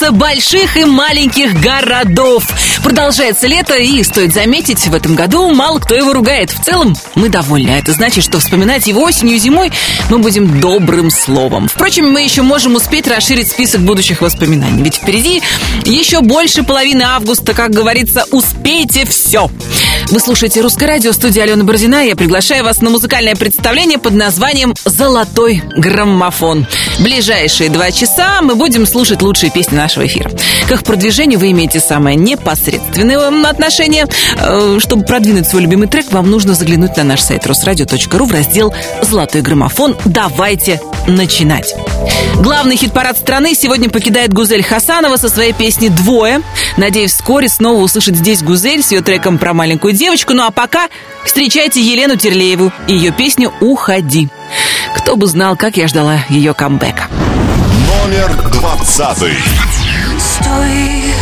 столица больших и маленьких городов. Продолжается лето, и, стоит заметить, в этом году мало кто его ругает. В целом, мы довольны. А это значит, что вспоминать его осенью и зимой мы будем добрым словом. Впрочем, мы еще можем успеть расширить список будущих воспоминаний. Ведь впереди еще больше половины августа, как говорится, успейте все. Вы слушаете «Русское радио», студия Алена Бородина. Я приглашаю вас на музыкальное представление под названием «Золотой граммофон». Ближайшие два часа мы будем слушать лучшие песни нашего эфира. К их продвижению вы имеете самое непосредственное отношение. Э, чтобы продвинуть свой любимый трек, вам нужно заглянуть на наш сайт русрадио.ру в раздел «Золотой граммофон». Давайте начинать. Главный хит-парад страны сегодня покидает Гузель Хасанова со своей песней «Двое». Надеюсь, вскоре снова услышать здесь Гузель с ее треком про маленькую девочку. Ну а пока встречайте Елену Терлееву и ее песню «Уходи». Кто бы знал, как я ждала ее камбэка. Номер двадцатый. Стой,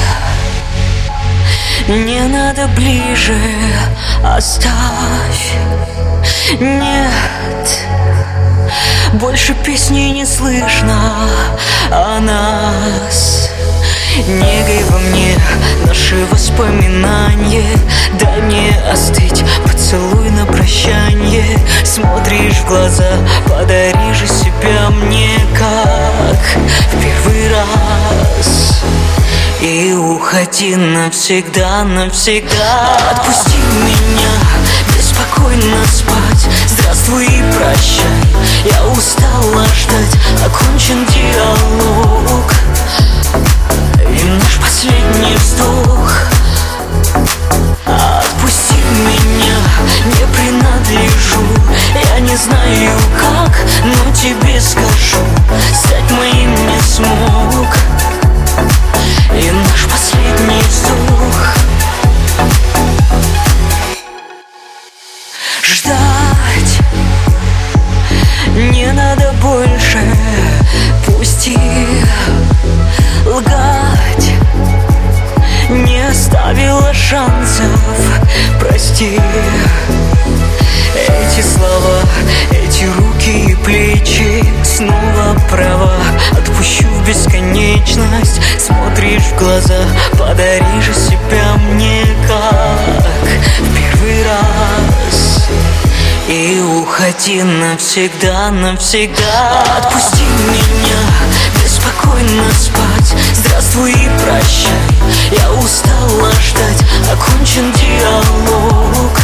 не надо ближе, оставь. Нет, больше песни не слышно о нас. Негой во мне наши воспоминания. Дай мне остыть, поцелуй на прощание. Смотришь в глаза, подари же себя мне как в первый раз. И уходи навсегда, навсегда. Отпусти меня, беспокойно спать. Здравствуй и прощай, я устала ждать. Окончен диалог и наш последний вздох. Отпусти меня, не принадлежу. Я не знаю как, но тебе скажу. Стать моим не смог. И наш последний вздох. Ждать шансов, прости. Эти слова, эти руки и плечи Снова права, отпущу в бесконечность. Смотришь в глаза, подари же себя мне как в первый раз. И уходи навсегда, навсегда. Отпусти меня, беспокойно спать Здравствуй и прощай, я устала ждать. Окончен диалог.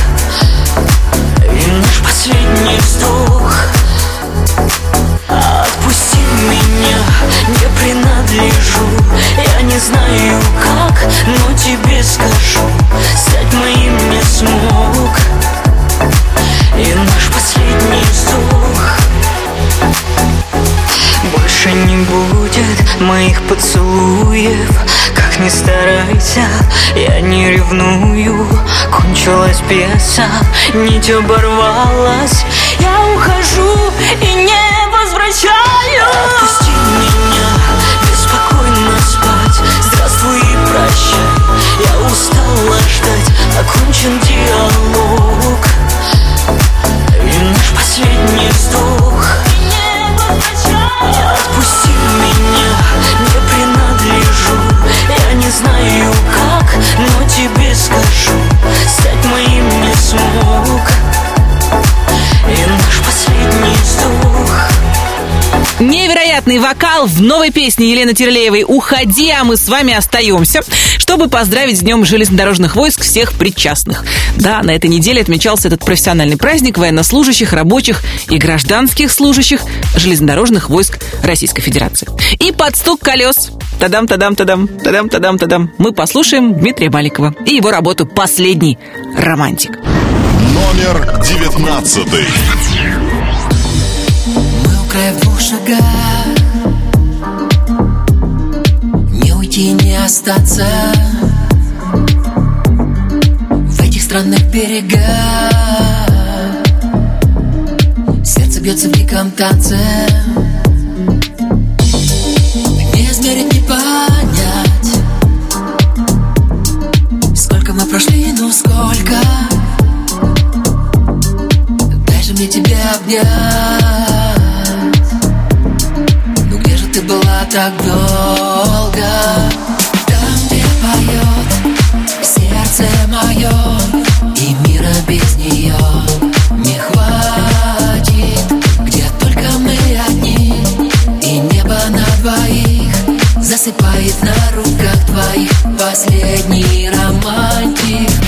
И наш последний вздох. Отпусти меня, не принадлежу. Я не знаю как, но тебе скажу. Стать моим не смог. И наш последний вздох Больше не будет моих поцелуев. Как ни старайся, я не ревную. Кончилась пьеса, нить оборвалась. Я ухожу и не возвращаюсь. Отпусти меня, беспокойно спать. Здравствуй и прощай, я устала ждать. Окончен диалог. И наш последний вздох знаю как, но тебе скажу. Стать моим не смог Невероятный вокал в новой песне Елены Терлеевой «Уходи, а мы с вами остаемся», чтобы поздравить с Днем железнодорожных войск всех причастных. Да, на этой неделе отмечался этот профессиональный праздник военнослужащих, рабочих и гражданских служащих железнодорожных войск Российской Федерации. И под стук колес Тадам-тадам-тадам, тадам-тадам-тадам. Мы послушаем Дмитрия Баликова и его работу «Последний романтик». Номер девятнадцатый. Мы в двух шагах уйти, не остаться В этих странных берегах. Сердце бьется в диком танце. Не измерить, не понять Сколько мы прошли, ну сколько. Дай же мне тебя обнять так долго. Там, где поет сердце мое И мира без нее не хватит. Где только мы одни И небо на двоих Засыпает на руках твоих. Последний романтик.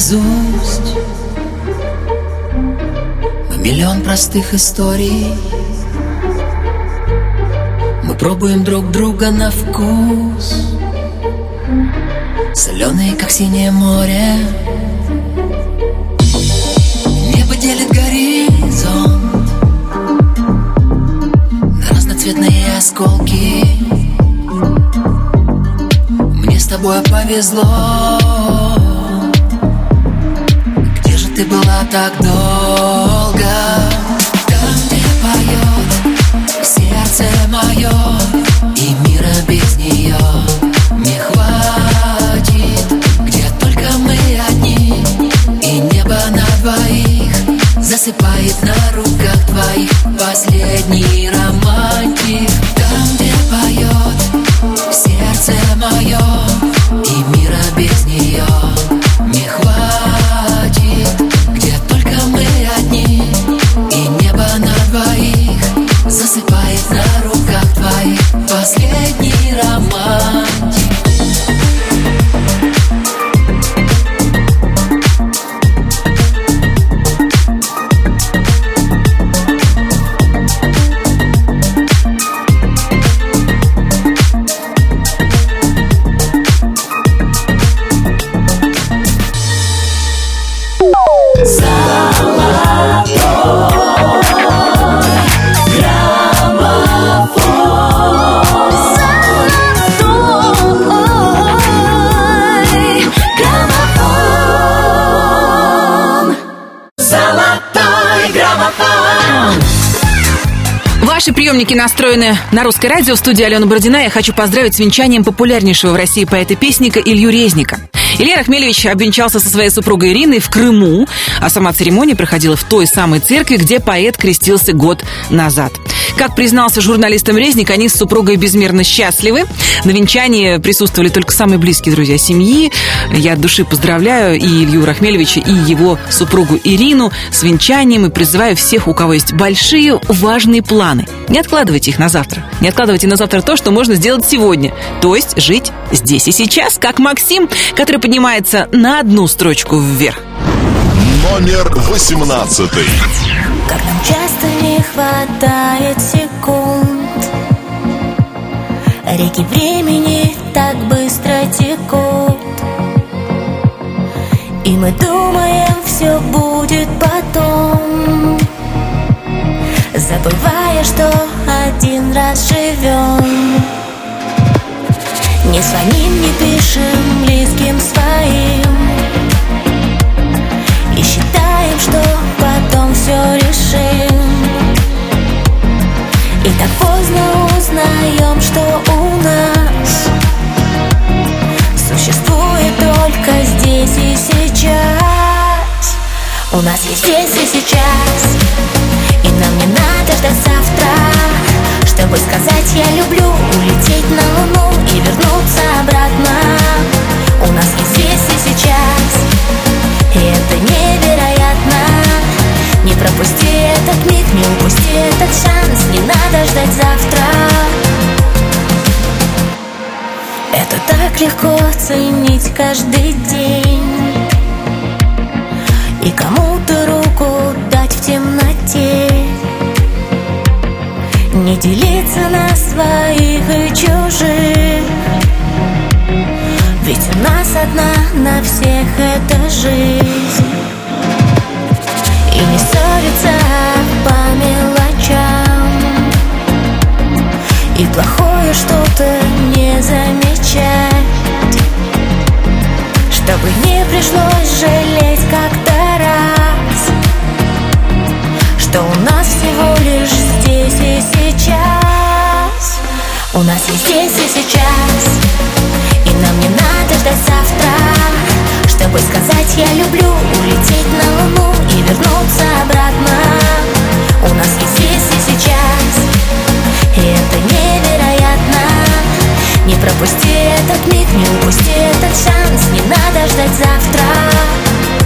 Наизусть. Мы миллион простых историй. Мы пробуем друг друга на вкус. Соленые, как синее море. Небо делит горизонт На разноцветные осколки. Мне с тобой повезло ты была так долго? Там, где поет сердце мое И мира без нее не хватит Где только мы одни И небо на двоих Засыпает на руках твоих Последний романтик Ваши приемники настроены на русское радио. В студии Алена Бородина. Я хочу поздравить с венчанием популярнейшего в России поэта-песника Илью Резника. Илья Рахмелевич обвенчался со своей супругой Ириной в Крыму, а сама церемония проходила в той самой церкви, где поэт крестился год назад. Как признался журналистам Резник, они с супругой безмерно счастливы. На венчании присутствовали только самые близкие друзья семьи. Я от души поздравляю и Илью Рахмелевича, и его супругу Ирину с венчанием и призываю всех, у кого есть большие, важные планы. Не откладывайте их на завтра. Не откладывайте на завтра то, что можно сделать сегодня. То есть жить здесь и сейчас, как Максим, который поднимается на одну строчку вверх. Номер восемнадцатый. Как нам часто не хватает секунд Реки времени так быстро текут И мы думаем, все будет потом Забывая, что один раз живем Не звоним, не пишем близким своим. И считаем, что потом все решим. И так поздно узнаем, что у нас Существует только здесь и сейчас. У нас есть здесь и сейчас. И нам не надо ждать завтра Чтобы сказать я люблю Улететь на луну и вернуться обратно У нас есть здесь и сейчас И это невероятно. Не пропусти этот миг, не упусти этот шанс Не надо ждать завтра. Это так легко ценить каждый день. И кому-то руку одна на всех эта жизнь. И не ссориться по мелочам. И плохое что-то не замечать. Чтобы не пришлось жалеть как-то раз. Что у нас всего лишь здесь и сейчас. У нас есть здесь и сейчас. И нам не надо ждать завтра Чтобы сказать я люблю Улететь на луну и вернуться обратно. У нас есть здесь и сейчас. И это невероятно. Не пропусти этот миг, не упусти этот шанс. Не надо ждать завтра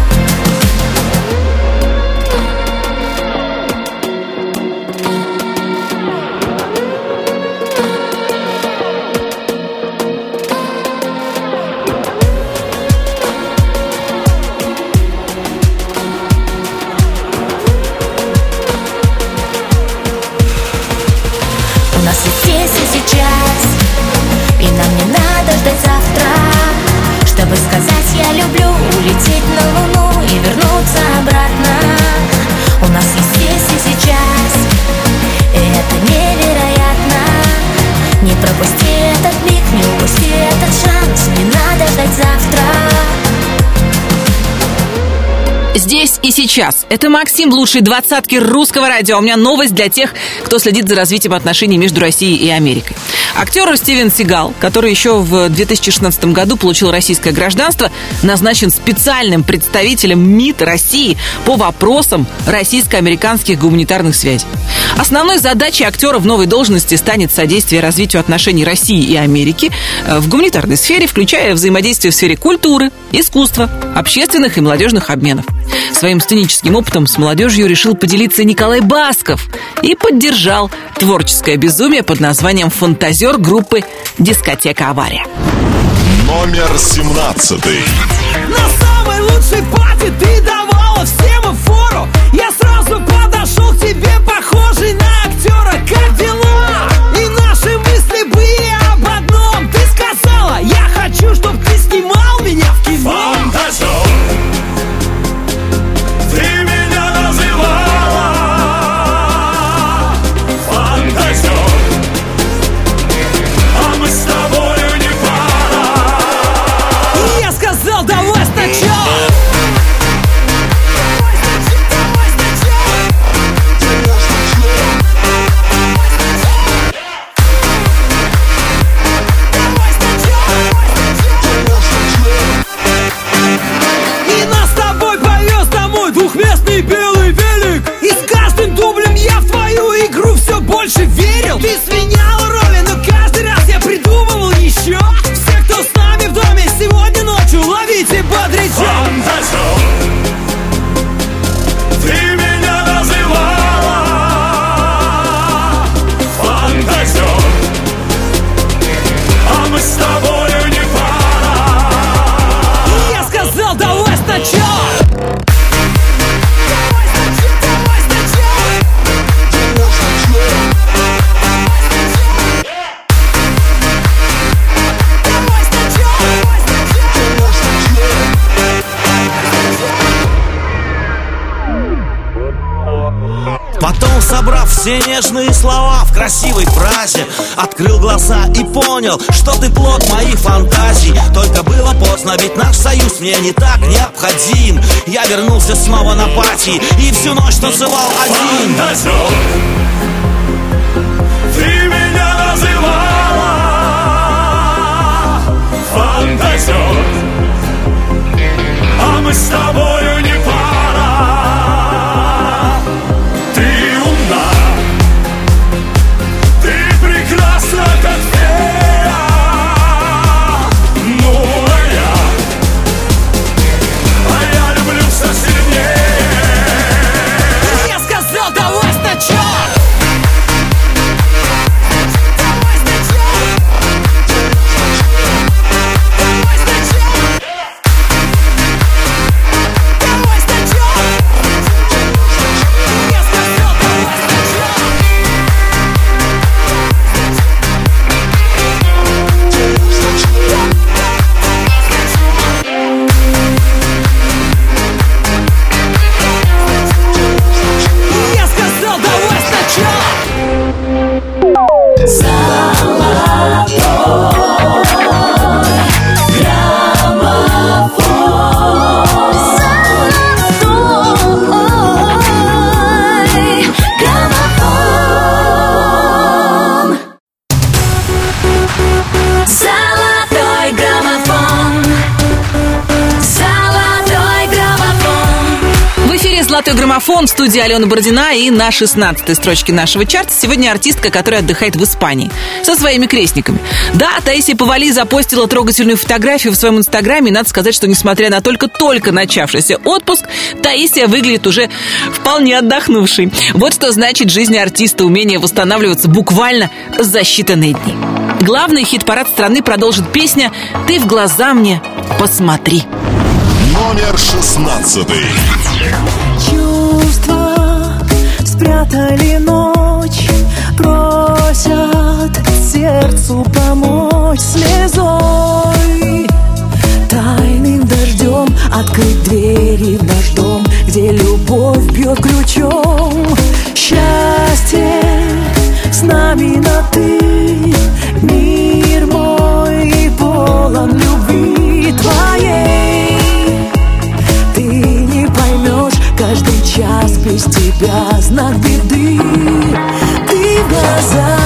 сейчас. Это Максим, лучший двадцатки русского радио. У меня новость для тех, кто следит за развитием отношений между Россией и Америкой. Актер Стивен Сигал, который еще в 2016 году получил российское гражданство, назначен специальным представителем МИД России по вопросам российско-американских гуманитарных связей. Основной задачей актера в новой должности станет содействие развитию отношений России и Америки э, в гуманитарной сфере, включая взаимодействие в сфере культуры, искусства, общественных и молодежных обменов. Своим сценическим опытом с молодежью решил поделиться Николай Басков и поддержал творческое безумие под названием «Фантазер» группы «Дискотека Авария». Номер семнадцатый. На самой Все нежные слова в красивой фразе. Открыл глаза и понял, что ты плод моих фантазий Только было поздно, ведь наш союз мне не так необходим. Я вернулся снова на пати и всю ночь танцевал один. Ты меня называла. Фантазер. А мы с тобою не студии Алена Бородина и на 16 строчке нашего чарта сегодня артистка, которая отдыхает в Испании со своими крестниками. Да, Таисия Повали запостила трогательную фотографию в своем инстаграме, и надо сказать, что несмотря на только-только начавшийся отпуск, Таисия выглядит уже вполне отдохнувшей. Вот что значит жизнь артиста, умение восстанавливаться буквально за считанные дни. Главный хит-парад страны продолжит песня «Ты в глаза мне посмотри». Номер шестнадцатый. Чувства спрятали ночь, просят сердцу помочь слезой. Тайным дождем открыть двери в наш дом, где любовь бьет ключом. Счастье с нами на ты, без тебя знак беды. Ты в глаза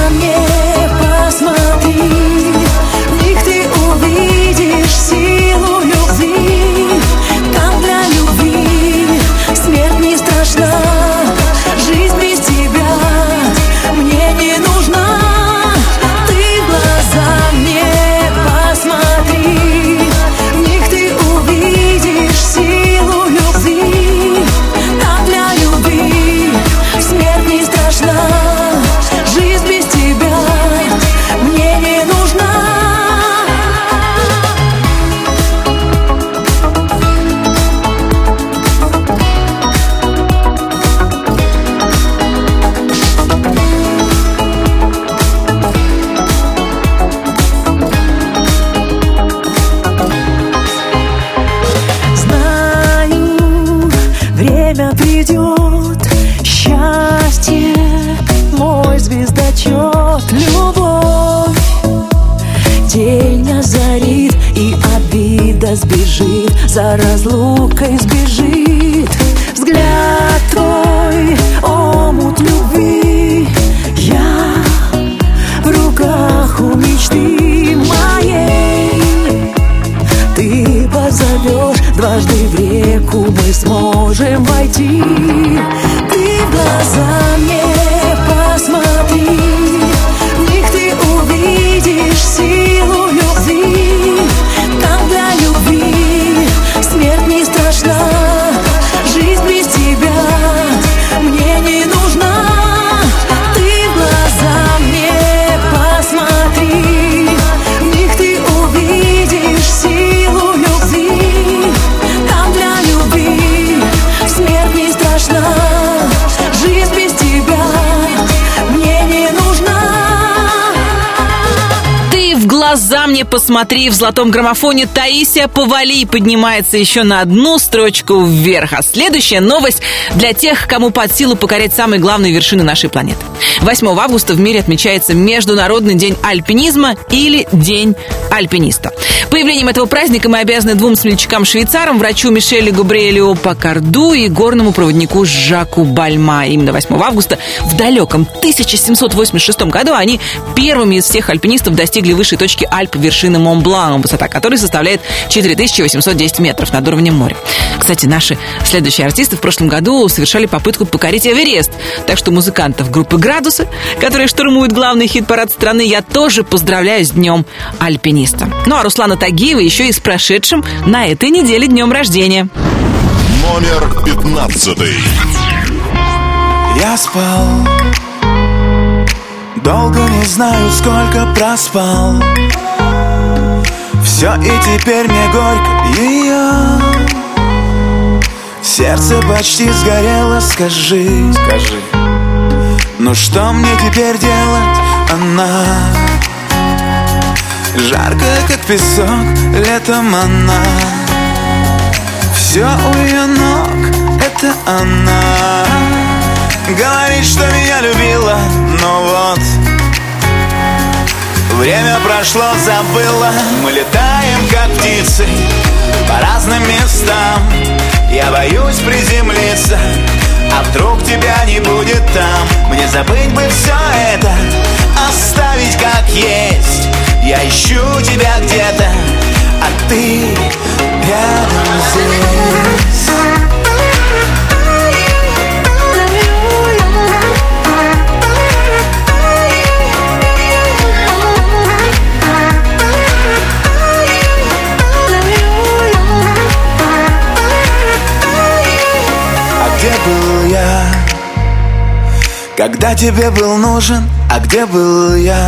посмотри в золотом граммофоне Таисия Повали поднимается еще на одну строчку вверх. А следующая новость для тех, кому под силу покорять самые главные вершины нашей планеты. 8 августа в мире отмечается Международный день альпинизма или День альпиниста. Появлением этого праздника мы обязаны двум смельчакам-швейцарам, врачу Мишелю Габриэлю Пакарду и горному проводнику Жаку Бальма. Именно 8 августа в далеком 1786 году они первыми из всех альпинистов достигли высшей точки Альп вершины Монблан, высота которой составляет 4810 метров над уровнем моря. Кстати, наши следующие артисты в прошлом году совершали попытку покорить Эверест. Так что музыкантов группы «Градусы», которые штурмуют главный хит-парад страны, я тоже поздравляю с днем альпиниста. Ну а Руслана Тагиева еще и с прошедшим на этой неделе днем рождения. Номер пятнадцатый. Я спал. Долго не знаю, сколько проспал. Все и теперь мне горько ее Сердце почти сгорело, скажи. Скажи. Ну что мне теперь делать, она Жаркая, как песок, летом она. Все у ее ног, это она. Говорит, что меня любила, но вот. Время прошло, забыла. Мы летаем, как птицы По разным местам. Я боюсь приземлиться А вдруг тебя не будет там. Мне забыть бы все это Оставить как есть я ищу тебя где-то, а ты рядом здесь А где был я, Когда тебе был нужен, а где был я?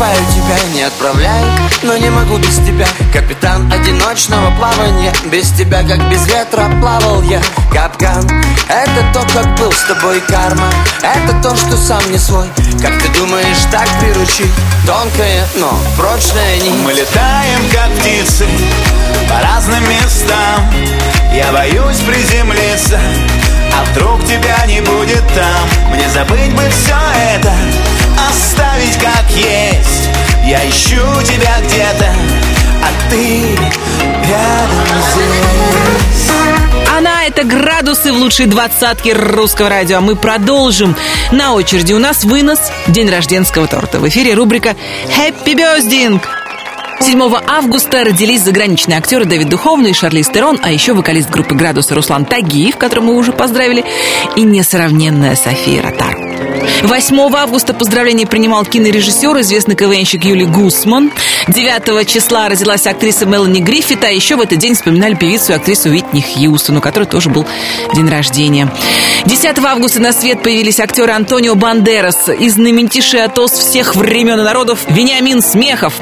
засыпаю тебя, не отправляй Но не могу без тебя. Капитан одиночного плавания Без тебя, как без ветра, плавал я. Капкан Это то, как был с тобой карма. Это то, что сам не свой. Как ты думаешь, так приручить? Тонкая, но прочная нить Мы летаем, как птицы По разным местам. Я боюсь приземлиться а вдруг тебя не будет там Мне забыть бы все это Оставить как есть Я ищу тебя где-то А ты рядом здесь Она это градусы в лучшей двадцатке русского радио. А мы продолжим. На очереди у нас вынос День рожденского торта. В эфире рубрика «Happy Birthday!» 7 августа родились заграничные актеры Дэвид Духовный и Шарлиз Терон, а еще вокалист группы «Градусы» Руслан Тагиев, которого мы уже поздравили, и несравненная София Ротар. 8 августа поздравления принимал кинорежиссер, известный КВНщик Юлий Гусман. 9 числа родилась актриса Мелани Гриффит, а еще в этот день вспоминали певицу и актрису Уитни Хьюстон, у которой тоже был день рождения. 10 августа на свет появились актеры Антонио Бандерас и знаменитейший атос всех времен и народов Вениамин Смехов.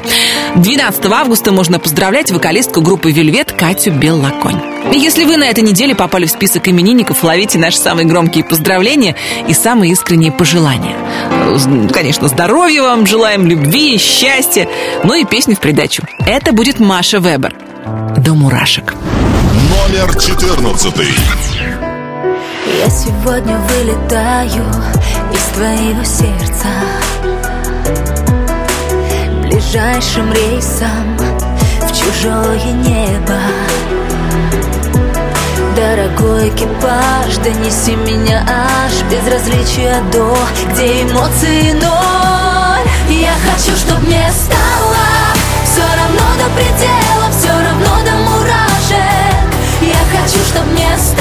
12 августа можно поздравлять вокалистку группы «Вельвет» Катю Беллаконь. И если вы на этой неделе попали в список именинников, ловите наши самые громкие поздравления и самые искренние пожелания. Конечно, здоровья вам, желаем любви, счастья, ну и песни в придачу. Это будет Маша Вебер. До мурашек. Номер четырнадцатый. Я сегодня вылетаю из твоего сердца Ближайшим рейсом в чужое небо Дорогой экипаж, донеси меня аж Безразличия до, где эмоции ноль. Я хочу, чтоб мне стало Все равно до предела, все равно до мурашек. Я хочу, чтоб мне стало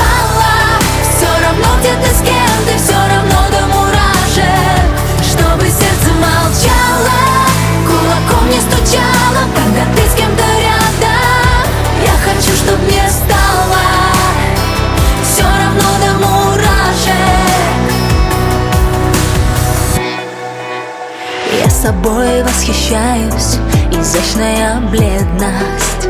восхищаюсь, изящная бледность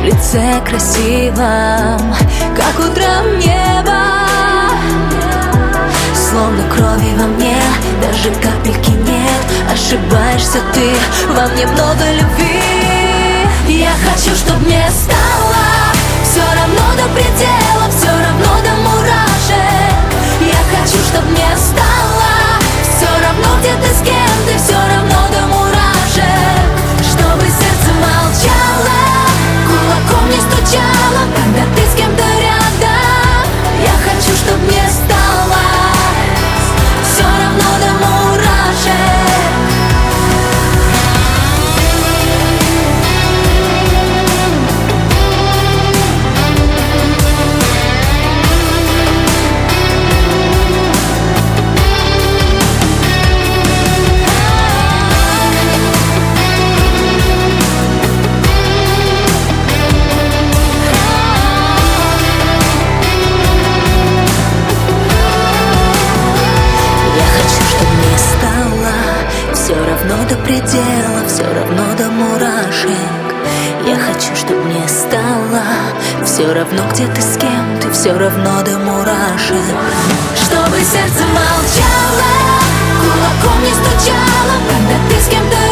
В лице красивом, как утром небо. Словно крови во мне, даже капельки нет. Ошибаешься ты, во мне много любви. Я хочу, чтоб мне стало все равно до предела, кулаком Все равно где ты с кем, ты все равно до мурашек. Чтобы сердце молчало, кулаком не стучало Когда ты с кем-то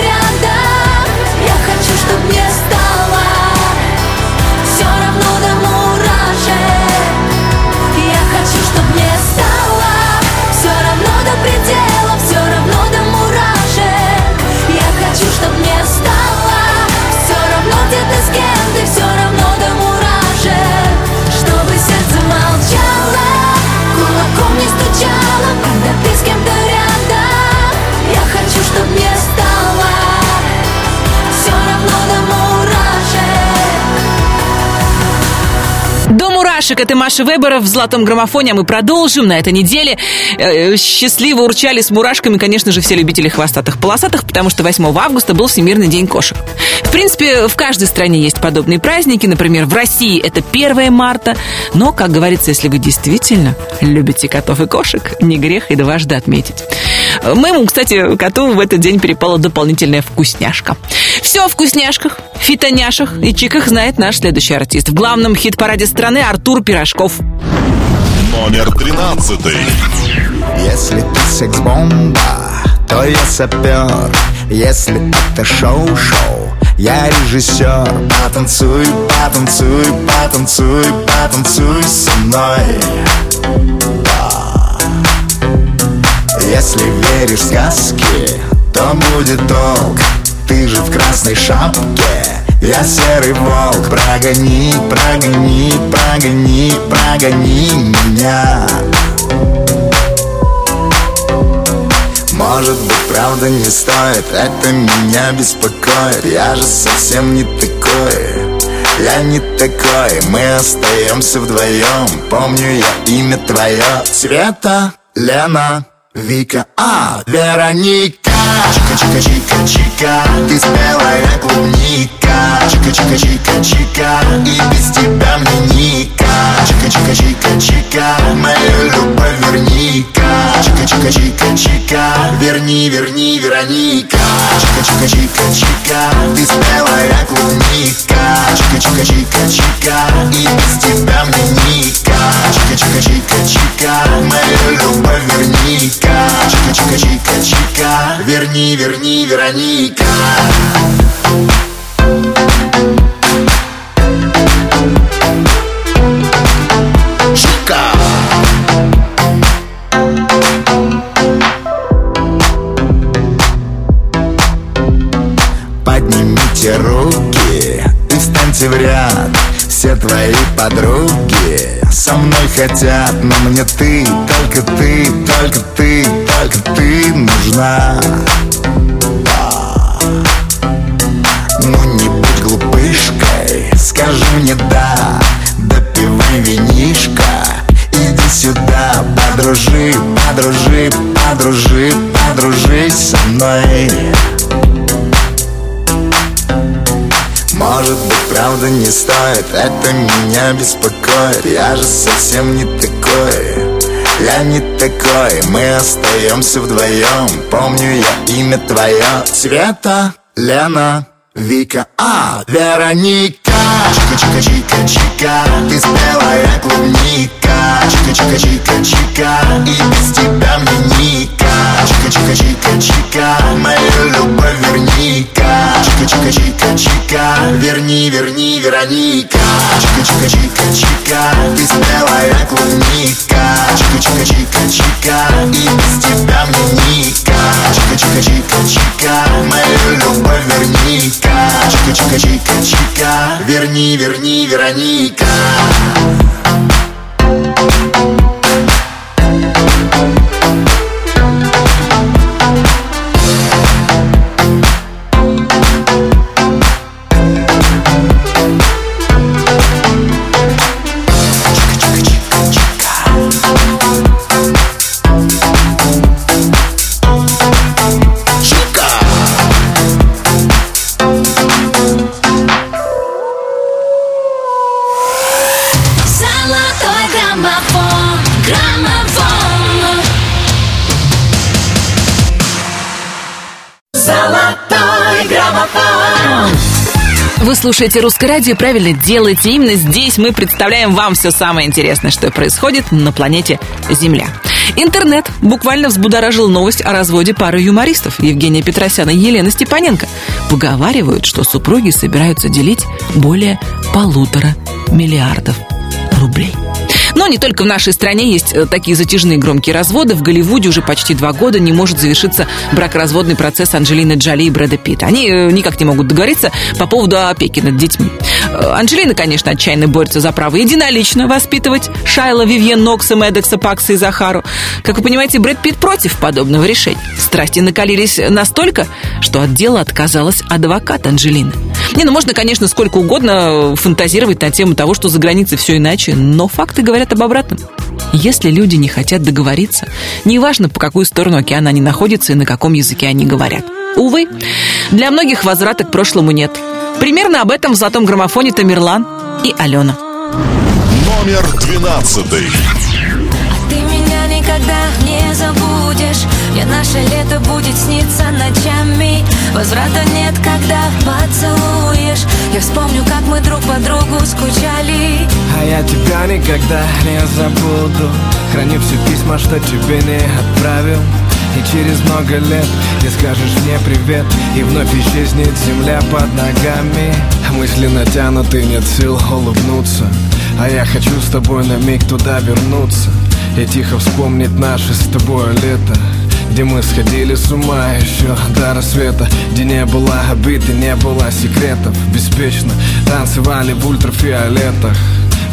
До мурашек, это Маша Вебера в «Золотом граммофоне», а мы продолжим на этой неделе. Э, Счастливо урчали с мурашками, конечно же, все любители хвостатых полосатых, потому что 8 августа был Всемирный день кошек. В принципе, в каждой стране есть подобные праздники. Например, в России это 1 марта. Но, как говорится, если вы действительно любите котов и кошек, не грех и дважды отметить. Моему, кстати, коту в этот день перепала дополнительная вкусняшка. Все о вкусняшках, фитоняшах и чиках знает наш следующий артист. В главном хит-параде страны Артур Пирожков. Номер тринадцатый. Если ты секс-бомба, то я сапер Если это шоу-шоу, я режиссер Потанцуй, потанцуй, потанцуй, потанцуй со мной Если веришь в сказки, то будет толк Ты же в красной шапке. Я серый волк. Прогони, прогони, прогони, прогони меня. Может быть, правда не стоит. Это меня беспокоит. Я же совсем не такой. Я не такой. Мы остаемся вдвоем. Помню я имя твое. Света, Лена, Вика, а, Вероника. Чика-чика-чика-чика Ты спелая клубника. Чика-чика-чика-чика И без тебя мне ника Чика-чика-чика-чика Мою любовь верни-ка Чика-чика-чика-чика Верни, верни, Вероника Чика-чика-чика-чика Ты спелая клубника Чика-чика-чика-чика И без тебя мне ника Чика-чика-чика-чика Мою любовь верни-ка Чика-чика-чика-чика Верни, верни, Вероника Поднимите руки и встаньте в ряд Все твои подруги со мной хотят Но мне ты, только ты, только ты, только ты нужна. Ну не будь глупышкой, скажи мне да не стоит Это меня беспокоит. Я же совсем не такой Я не такой. Мы остаемся вдвоем Помню я имя твое. Света, Лена, Вика, а, Вероника. Чика-чика-чика-чика Ты спелая клубника. Чика-чика-чика-чика И без тебя мне ника. Чика-чика-чика-чика Мою любовь верни-ка. Чика-чика-чика-чика Верни, верни, Вероника. Чика-чика-чика-чика Ты спелая клубника. Чика-чика-чика-чика И без тебя мне ника. Чика-чика-чика-чика Мою любовь верни-ка. Чика-чика-чика-чика Верни, верни, Вероника Чика Вы слушаете «Русское радио», правильно делаете. Именно здесь мы представляем вам все самое интересное, что происходит на планете Земля. Интернет буквально взбудоражил новость о разводе пары юмористов Евгения Петросяна и Елены Степаненко. Поговаривают, что супруги собираются делить более полутора миллиардов рублей. Но не только в нашей стране есть э, такие затяжные громкие разводы. В Голливуде уже почти два года не может завершиться бракоразводный процесс Анджелины Джоли и Брэда Питта. Они э, никак не могут договориться по поводу опеки над детьми. Э, Анджелина, конечно, отчаянно борется за право единолично воспитывать Шайла, Вивьен, Нокса, Медекса, Пакса и Захару. Как вы понимаете, Брэд Питт против подобного решения. Страсти накалились настолько, что от дела отказалась адвокат Анджелины. Не, ну можно, конечно, сколько угодно фантазировать на тему того, что за границей все иначе, но факты говорят об обратном. Если люди не хотят договориться, неважно, по какую сторону океана они находятся и на каком языке они говорят. Увы, для многих возврата к прошлому нет. Примерно об этом в «Золотом граммофоне» Тамерлан и Алена. Номер двенадцатый. Ты меня никогда не забудешь Мне наше лето будет сниться ночами. Возврата нет, когда поцелуешь. Я вспомню, как мы друг по другу скучали. А я тебя никогда не забуду. Храню все письма, что тебе не отправил. И через много лет ты скажешь мне привет. И вновь исчезнет земля под ногами. Мысли натянуты, нет сил улыбнуться. А я хочу с тобой на миг туда вернуться И тихо вспомнить наше с тобой лето где мы сходили с ума еще до рассвета Где не было обид и не было секретов. Беспечно танцевали в ультрафиолетах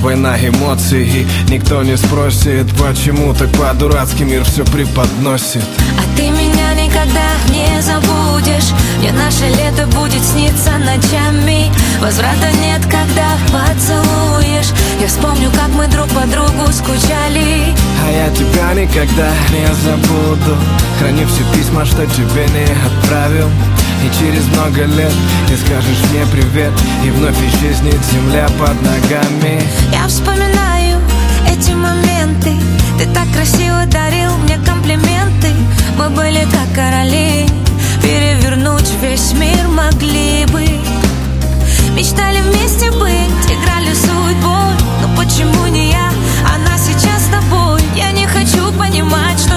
Война эмоций. И никто не спросит Почему так по-дурацки мир все преподносит. А ты меня никогда не забудешь. Мне наше лето будет сниться ночами. Возврата нет, когда поцелуешь. Я вспомню, как мы друг по другу скучали. А я тебя никогда не забуду. Храню все письма, что тебе не отправил и через много лет ты скажешь мне привет И вновь исчезнет земля под ногами. Я вспоминаю эти моменты. Ты так красиво дарил мне комплименты. Мы были как короли. Перевернуть весь мир могли бы. Мечтали вместе быть, играли судьбой. Но почему не я, она сейчас с тобой. Я не хочу понимать, что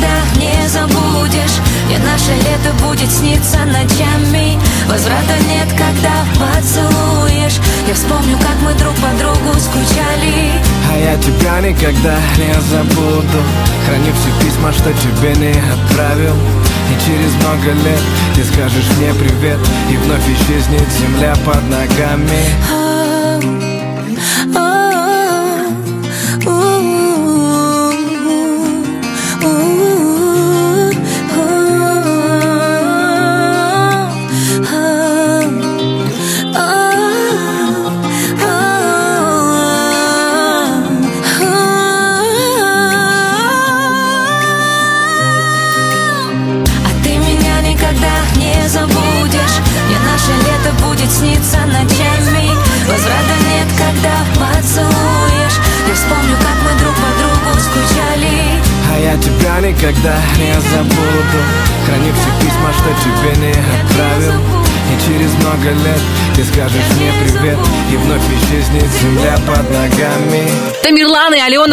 никогда не забудешь. Мне наше лето будет сниться ночами. Возврата нет, когда поцелуешь. Я вспомню, как мы друг по другу скучали. А я тебя никогда не забуду. Храню все письма, что тебе не отправил. И через много лет ты скажешь мне привет. И вновь исчезнет земля под ногами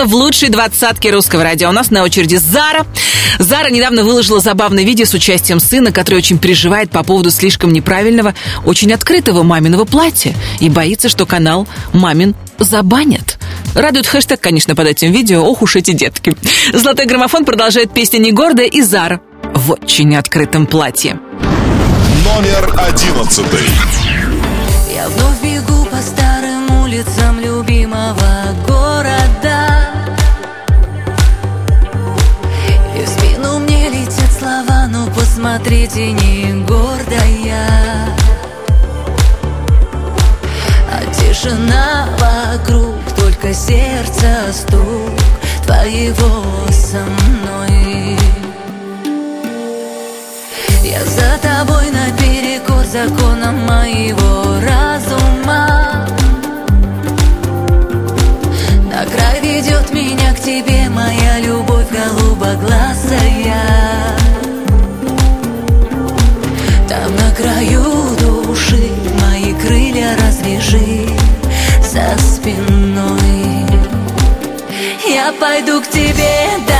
в лучшей двадцатке русского радио. У нас на очереди Зара. Зара недавно выложила забавное видео с участием сына, который очень переживает по поводу слишком неправильного, очень открытого маминого платья и боится, что канал «Мамин» забанят. Радует хэштег, конечно, под этим видео «Ох уж эти детки». «Золотой граммофон» продолжает песня «Негордая» и Зара в очень открытом платье. Номер одиннадцатый. Я вновь бегу по старым улицам любимого посмотрите, не гордая. А тишина вокруг, только сердце стук твоего со мной. Я за тобой наперекор законам моего разума. На край ведет меня к тебе моя любовь голубоглазая краю души Мои крылья развяжи за спиной. Я пойду к тебе даже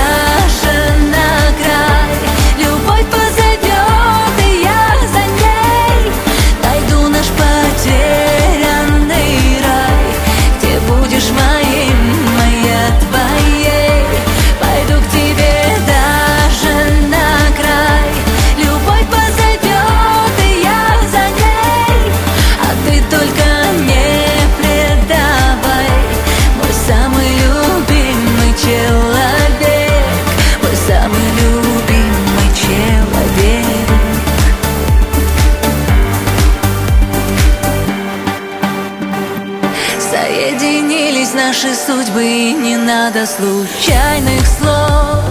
надо случайных слов.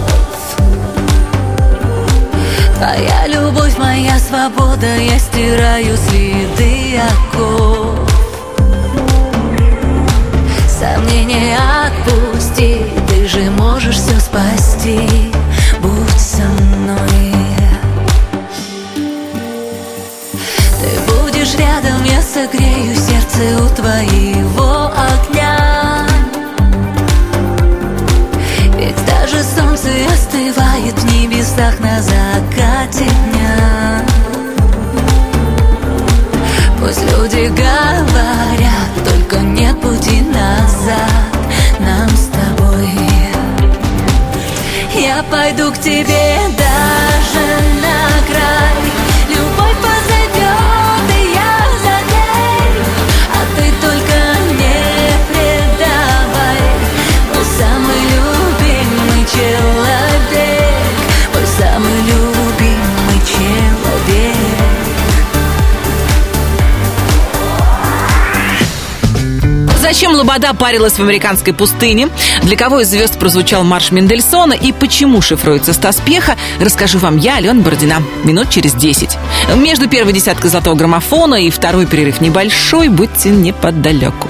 Твоя любовь, моя свобода Я стираю следы оков. Сомнения отпусти Ты же можешь все спасти. Будь со мной. Ты будешь рядом, я согрею сердце у твоего назад нам с тобой. Я пойду к тебе даже Лобода парилась в американской пустыне? Для кого из звезд прозвучал марш Мендельсона? И почему шифруется Стас Пьеха? Расскажу вам я, Алена Бородина. Минут через 10. Между первой десяткой золотого граммофона и второй перерыв небольшой. Будьте неподалеку.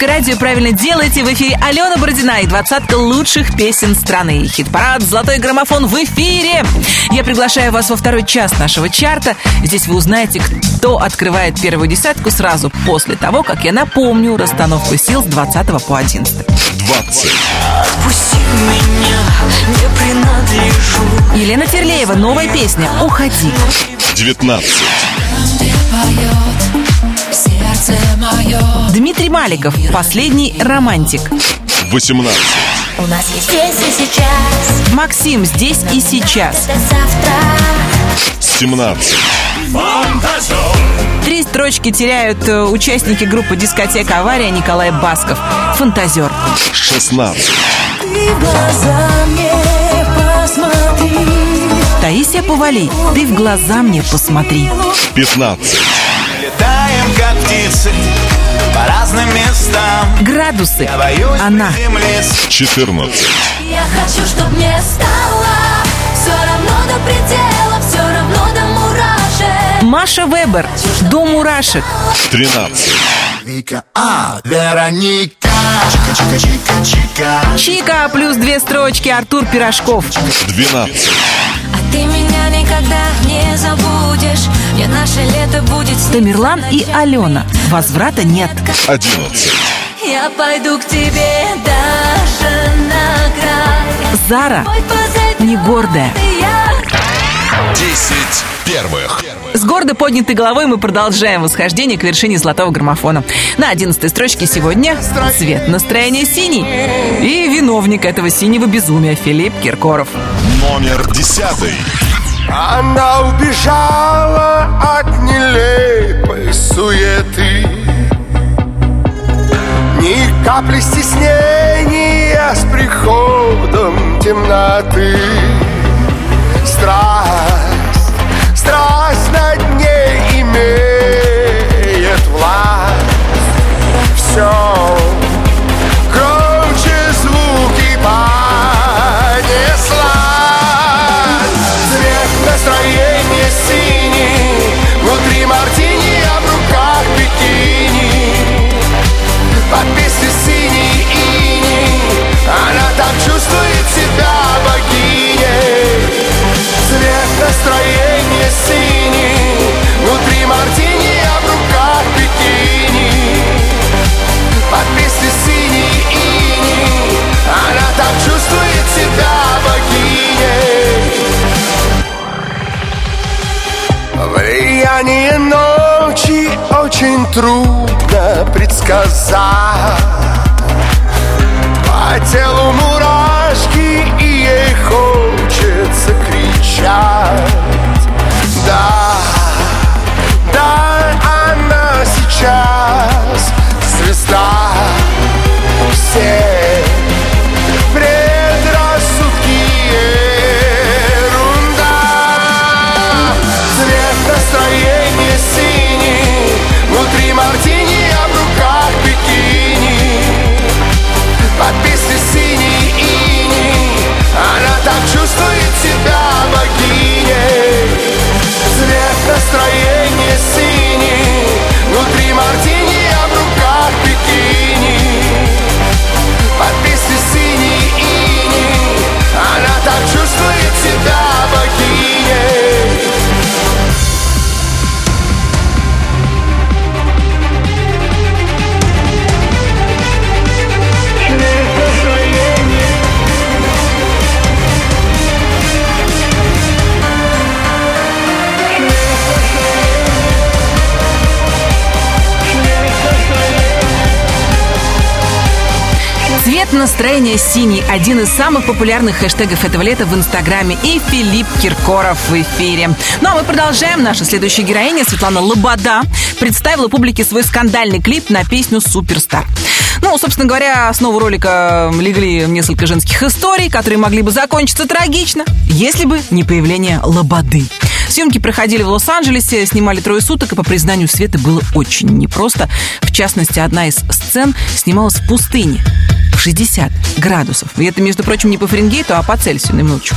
«Русское радио» правильно делаете. В эфире Алена Бородина и двадцатка лучших песен страны. Хит-парад «Золотой граммофон» в эфире. Я приглашаю вас во второй час нашего чарта. Здесь вы узнаете, кто открывает первую десятку сразу после того, как я напомню расстановку сил с 20 по 11. 20. Отпусти меня, не принадлежу Елена Терлеева, новая песня «Уходи». 19. Сердце мое Дмитрий Маликов, последний романтик. 18. У нас есть здесь и сейчас Максим, здесь и сейчас. До завтра 17. Три строчки теряют э, участники группы «Дискотека Авария» Николай Басков. «Фантазер». 16. Ты в глаза мне посмотри Таисия Повалий, ты в глаза мне посмотри. 15. По разным местам Градусы. Я боюсь Она. приземлиться 14. Я хочу, чтоб мне стало Все равно до предела, все равно до мурашек Маша Вебер, до мурашек. 13. Вика, а, Вероника Чика-чика-чика-чика Чика плюс две строчки Артур Пирожков. 12. Меня никогда не забудешь Мне наше лето будет Тамерлан и Алена. Возврата нет. 11. Я пойду к тебе даже на край Зара, не гордая. я 10 первых. С гордо поднятой головой мы продолжаем восхождение к вершине золотого граммофона. На одиннадцатой строчке сегодня цвет настроения синий. И виновник этого синего безумия Филипп Киркоров. Номер 10. Она убежала от нелепой суеты. Ни капли стеснения с приходом темноты. Страсть, страсть над ней имеет власть. Все настроение синий Внутри мартини, а в руках бикини. Под песню синий ини. Она так чувствует себя богиней. Цвет настроения предсказать По телу Цвет настроения синий – один из самых популярных хэштегов этого лета в Инстаграме. И Филипп Киркоров в эфире. Ну а мы продолжаем. Наша следующая героиня Светлана Лобода представила публике свой скандальный клип на песню «Суперстар». Ну, собственно говоря, основу ролика легли несколько женских историй, которые могли бы закончиться трагично, если бы не появление Лободы. Съемки проходили в Лос-Анджелесе, снимали трое суток, и по признанию Светы было очень непросто. В частности, одна из сцен снималась в пустыне 60 градусов. И это, между прочим, не по Фаренгейту, а по Цельсию, на минуточку.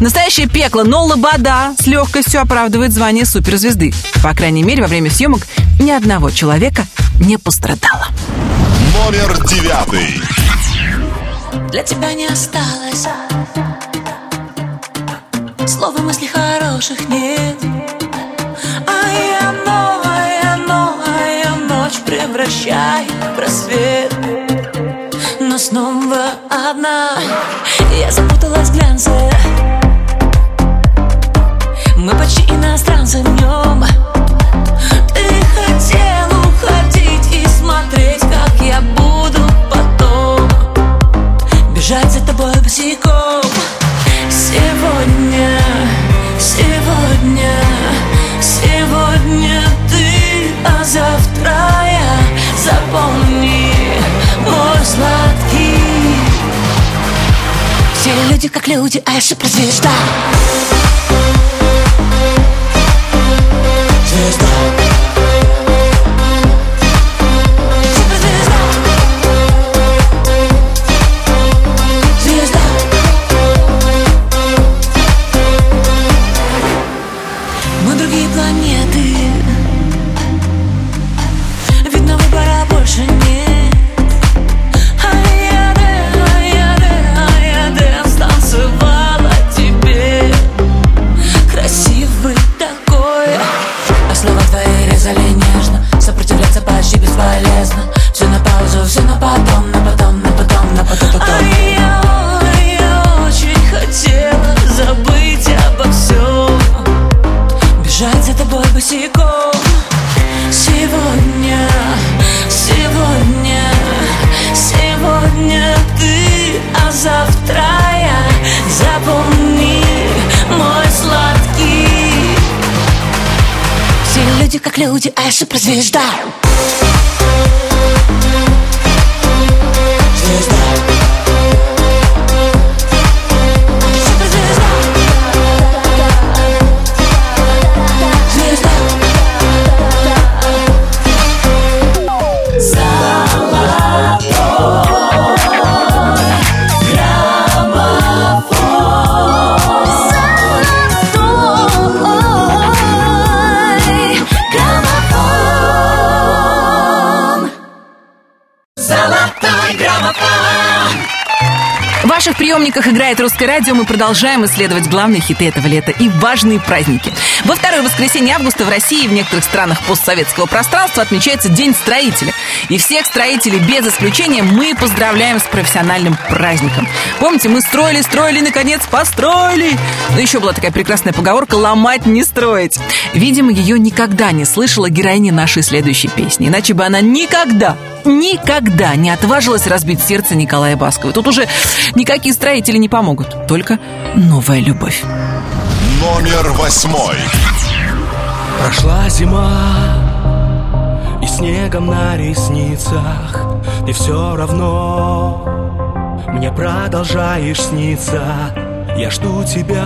Настоящее пекло, но Лобода с легкостью оправдывает звание суперзвезды. По крайней мере, во время съемок ни одного человека не пострадало. Номер девятый. Для тебя не осталось Слова мыслей хороших нет А я новая, новая ночь Превращай в рассвет снова одна. Я запуталась в глянце. Мы почти иностранцы в нем Люди как люди, а я суперзвезда Звезда люди как люди, а я приемниках играет русское радио, мы продолжаем исследовать главные хиты этого лета и важные праздники. Во второе воскресенье августа в России и в некоторых странах постсоветского пространства отмечается День строителя. И всех строителей без исключения мы поздравляем с профессиональным праздником. Помните, мы строили, строили, наконец построили. Но еще была такая прекрасная поговорка «ломать, не строить». Видимо, ее никогда не слышала героиня нашей следующей песни. Иначе бы она никогда никогда не отважилась разбить сердце Николая Баскова. Тут уже никакие строители не помогут, только новая любовь. Номер восьмой. Прошла зима И снегом на ресницах Ты все равно Мне продолжаешь сниться Я жду тебя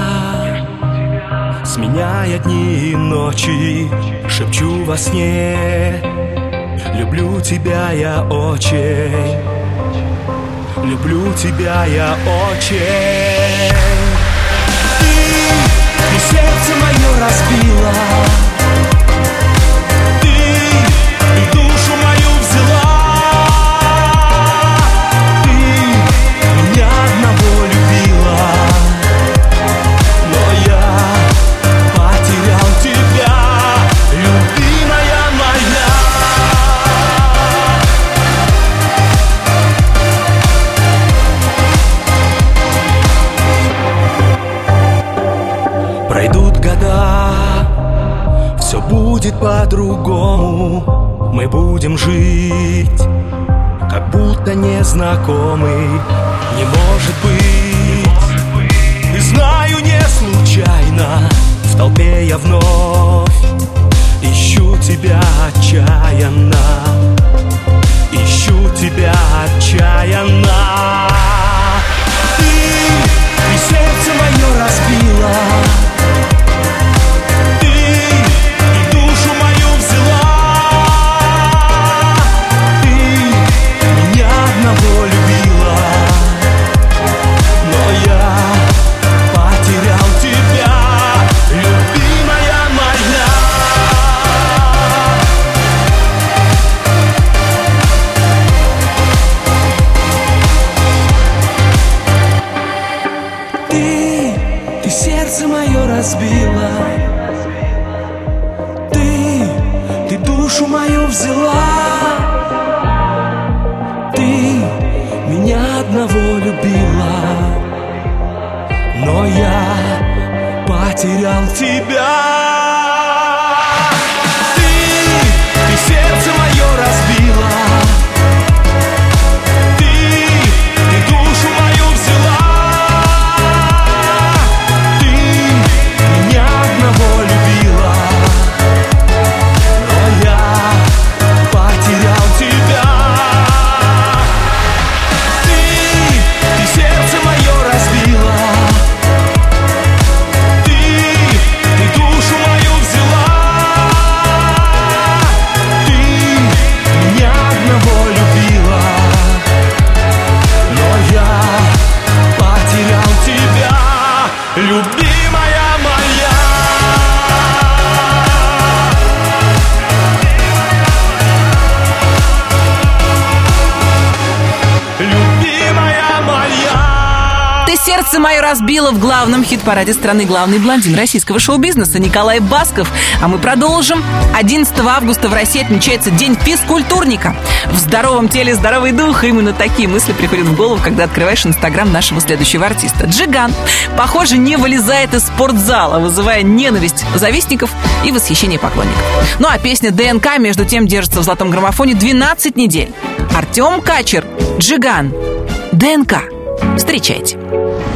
Сменяя дни и ночи Шепчу во сне Люблю тебя я очень. Люблю тебя я очень. Ты, ты сердце мое разбила будет по-другому. Мы будем жить, как будто незнакомый. Не может быть, и знаю не случайно. В толпе я вновь ищу тебя отчаянно, ищу тебя отчаянно. Ты, ты сердце мое разбила. Разбила. Ты, ты душу мою взяла. Ты меня одного любила. Но я потерял тебя разбила в главном хит-параде страны главный блондин российского шоу-бизнеса Николай Басков. А мы продолжим. 11 августа в России отмечается День физкультурника. В здоровом теле здоровый дух. Именно такие мысли приходят в голову, когда открываешь инстаграм нашего следующего артиста. Джиган, похоже, не вылезает из спортзала, вызывая ненависть завистников и восхищение поклонников. Ну а песня ДНК, между тем, держится в золотом граммофоне 12 недель. Артем Качер, Джиган, ДНК. Встречайте.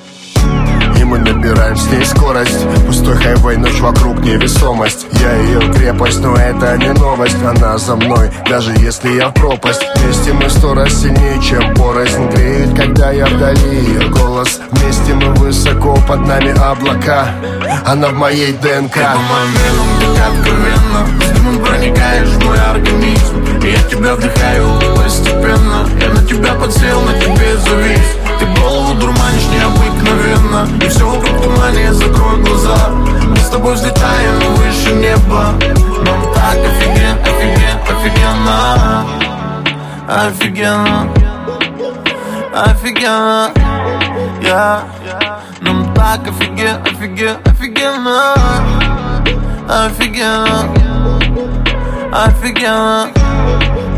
Мы набираем с ней скорость. Пустой хайвей, ночь вокруг невесомость. Я ее крепость, но это не новость. Она за мной, даже если я в пропасть. Вместе мы сто раз сильнее, чем порознь. Греет, когда я вдали ее голос. Вместе мы высоко, под нами облака. Она в моей ДНК. Откровенно С проникаешь в мой организм. И я тебя вдыхаю тебя подсел, на тебе завис. Ты голову дурманишь необыкновенно. И все вокруг тумане, закрой глаза. Мы с тобой взлетаем выше неба Нам так офиген, офиген, офигенно. Офигенно Офигенно Я. Нам так офиген, офиген, офигенно. Офигенно Офигенно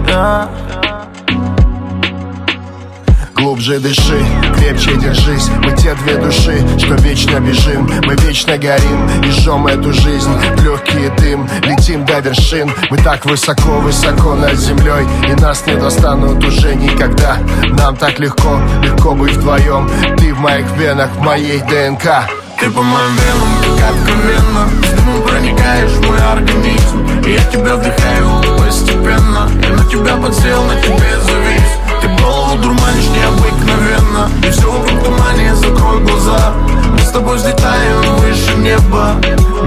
Я Глубже дыши, крепче держись. Мы те две души, что вечно бежим. Мы вечно горим и жжем эту жизнь. В легкий дым, летим до вершин. Мы так высоко-высоко над землей И нас не достанут уже никогда. Нам так легко, легко быть вдвоем Ты в моих венах, в моей ДНК. Ты по моим венам, как откровенно. С дымом проникаешь в мой организм. И я тебя вдыхаю постепенно. Я на тебя подсел, на тебе завис голову дурманишь необыкновенно. И все вокруг тумане, закрой глаза. Мы с тобой взлетаем выше неба.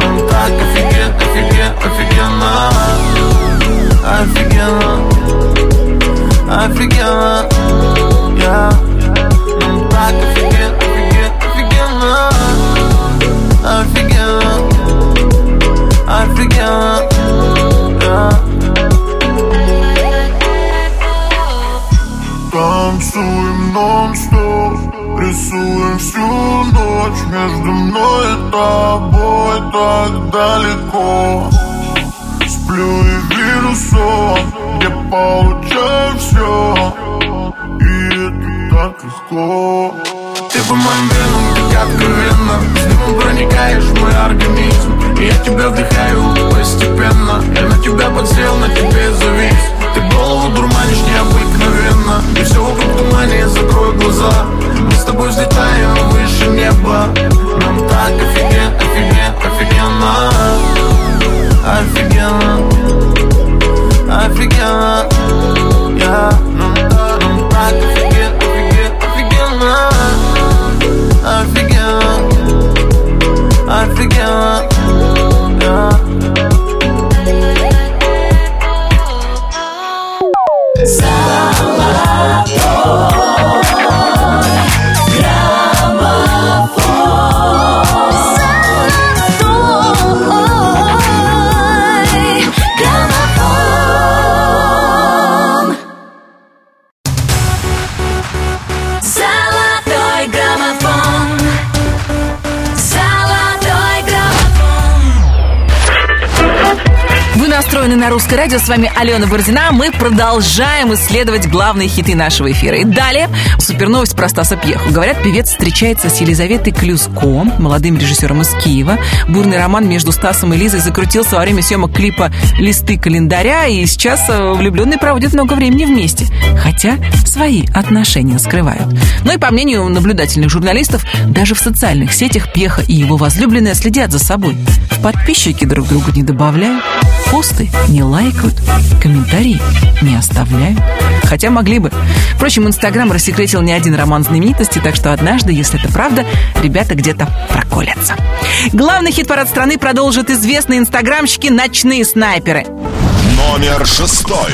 Нам так офиген, офиген, офигенно. Офигенно. Офигенно. Я. Нам так офиген, ночь Между мной и тобой так далеко. Сплю и вижу сон Где получаю все И это так легко. Ты по моим венам, как откровенно С дымом проникаешь в мой организм. И я тебя вдыхаю постепенно. Я на тебя подсел, на тебе завис. Ты голову дурманишь необыкновенно. И все вокруг тумане, закрой глаза. Мы с тобой взлетаем выше неба. Нам так офиген, офиген, офигенно Офигенно. Офигенно радио. С вами Алена Бородина. Мы продолжаем исследовать главные хиты нашего эфира. И далее супер новость про Стаса Пьеху. Говорят, певец встречается с Елизаветой Клюско, молодым режиссером из Киева. Бурный роман между Стасом и Лизой закрутился во время съемок клипа «Листы календаря», и сейчас э, влюбленные проводят много времени вместе. Хотя свои отношения скрывают. Но и по мнению наблюдательных журналистов, даже в социальных сетях Пьеха и его возлюбленная следят за собой. Подписчики друг друга не добавляют, посты не лайкают, комментарии не оставляют. Хотя могли бы. Впрочем, Инстаграм рассекретил не один роман знаменитости, так что однажды, если это правда, ребята где-то проколятся. Главный хит-парад страны продолжат известные инстаграмщики «Ночные снайперы». Номер шестой.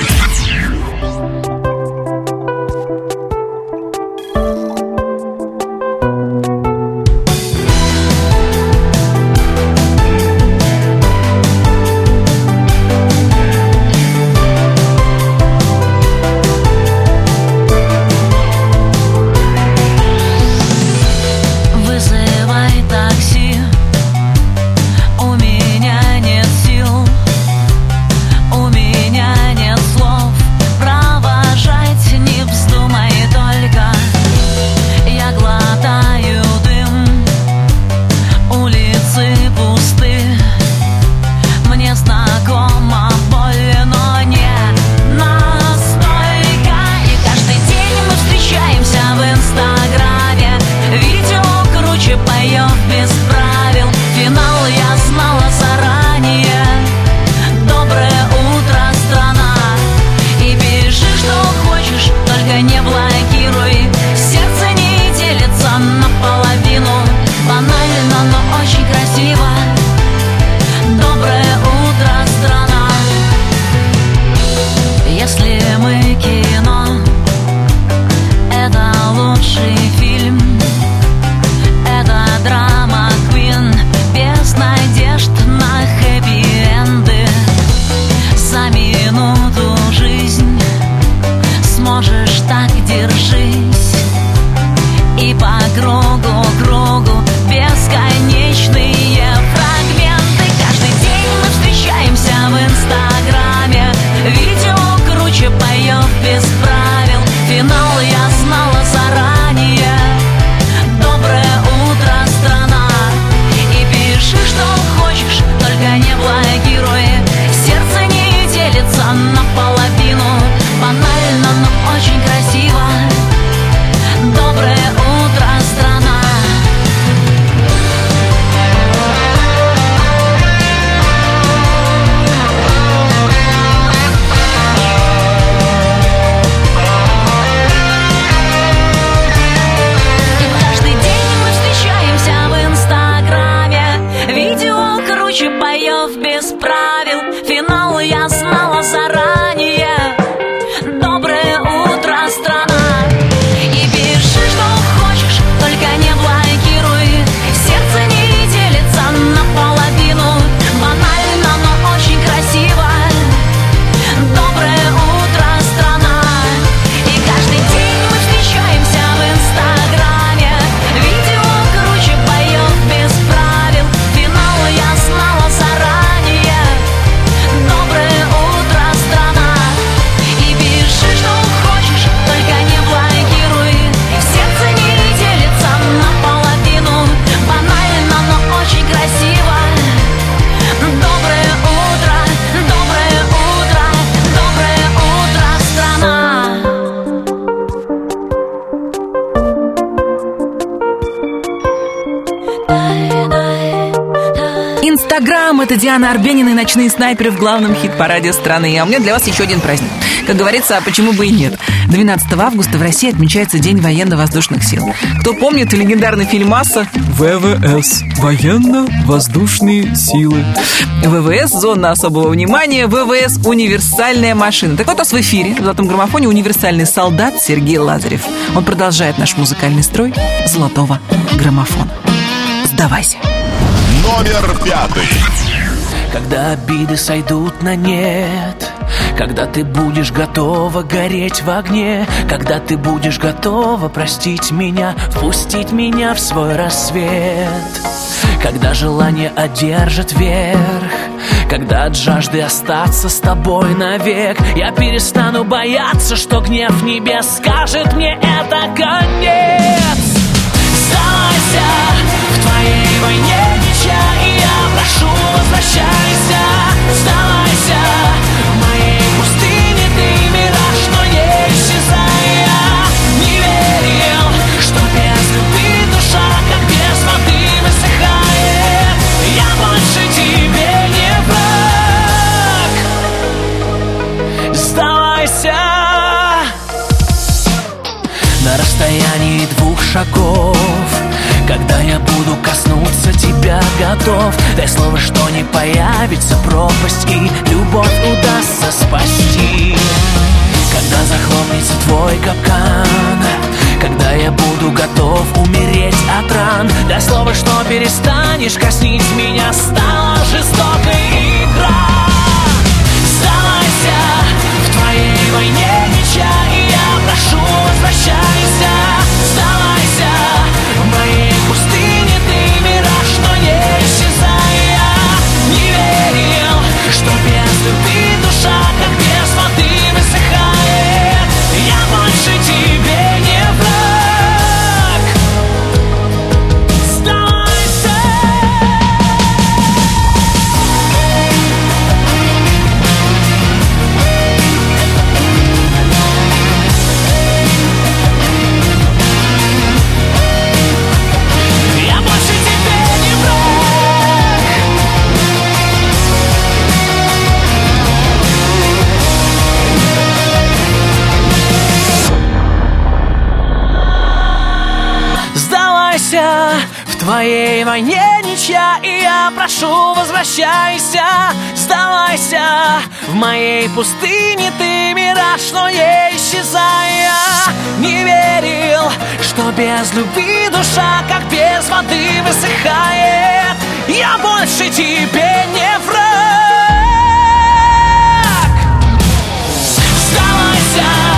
Инстаграм — это Диана Арбенина и ночные снайперы в главном хит-параде страны. А у меня для вас еще один праздник. Как говорится, а почему бы и нет? 12 августа в России отмечается День военно-воздушных сил. Кто помнит легендарный фильм «Масса»? ВВС. Военно-воздушные силы. ВВС – зона особого внимания, ВВС – универсальная машина. Так вот, у нас в эфире, в «Золотом граммофоне» универсальный солдат Сергей Лазарев. Он продолжает наш музыкальный строй золотого граммофона. Сдавайся. Номер пятый. Когда обиды сойдут на нет Когда ты будешь готова гореть в огне Когда ты будешь готова простить меня Впустить меня в свой рассвет Когда желание одержит верх Когда от жажды остаться с тобой навек Я перестану бояться, что гнев небес Скажет мне это конец Сдавайся в твоей войне прошу, возвращайся Сдавайся в моей пустыне Ты мираж, но не исчезай. Я не верил, что без любви душа Как без воды высыхает. Я больше тебе не враг. Сдавайся на расстоянии двух шагов Когда я буду коснуться тебя готов Дай слово, что не появится пропасть И любовь удастся спасти. Когда захлопнется твой капкан Когда я буду готов умереть от ран Дай слово, что перестанешь коснить меня Стала жестокой игра. Сдавайся в твоей войне меча И я прошу, возвращайся что без любви душа Как без воды Твоей войне ничья И я прошу, возвращайся Сдавайся. В моей пустыне Ты мираж, но не исчезай Я не верил, что без любви душа Как без воды высыхает. Я больше тебе не враг. Сдавайся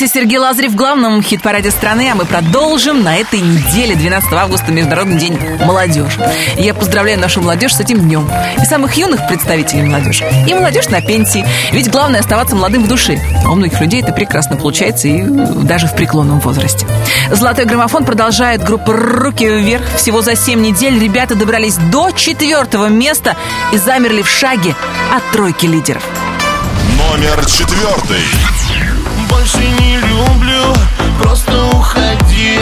И Сергей Лазарев в главном хит-параде страны, а мы продолжим на этой неделе, 12 августа, Международный день молодежи. Я поздравляю нашу молодежь с этим днем. И самых юных представителей молодежи, и молодежь на пенсии. Ведь главное оставаться молодым в душе. А у многих людей это прекрасно получается и даже в преклонном возрасте. Золотой граммофон продолжает группа «Руки вверх». Всего за 7 недель ребята добрались до четвертого места и замерли в шаге от тройки лидеров. Номер четвертый. Больше не люблю, просто уходи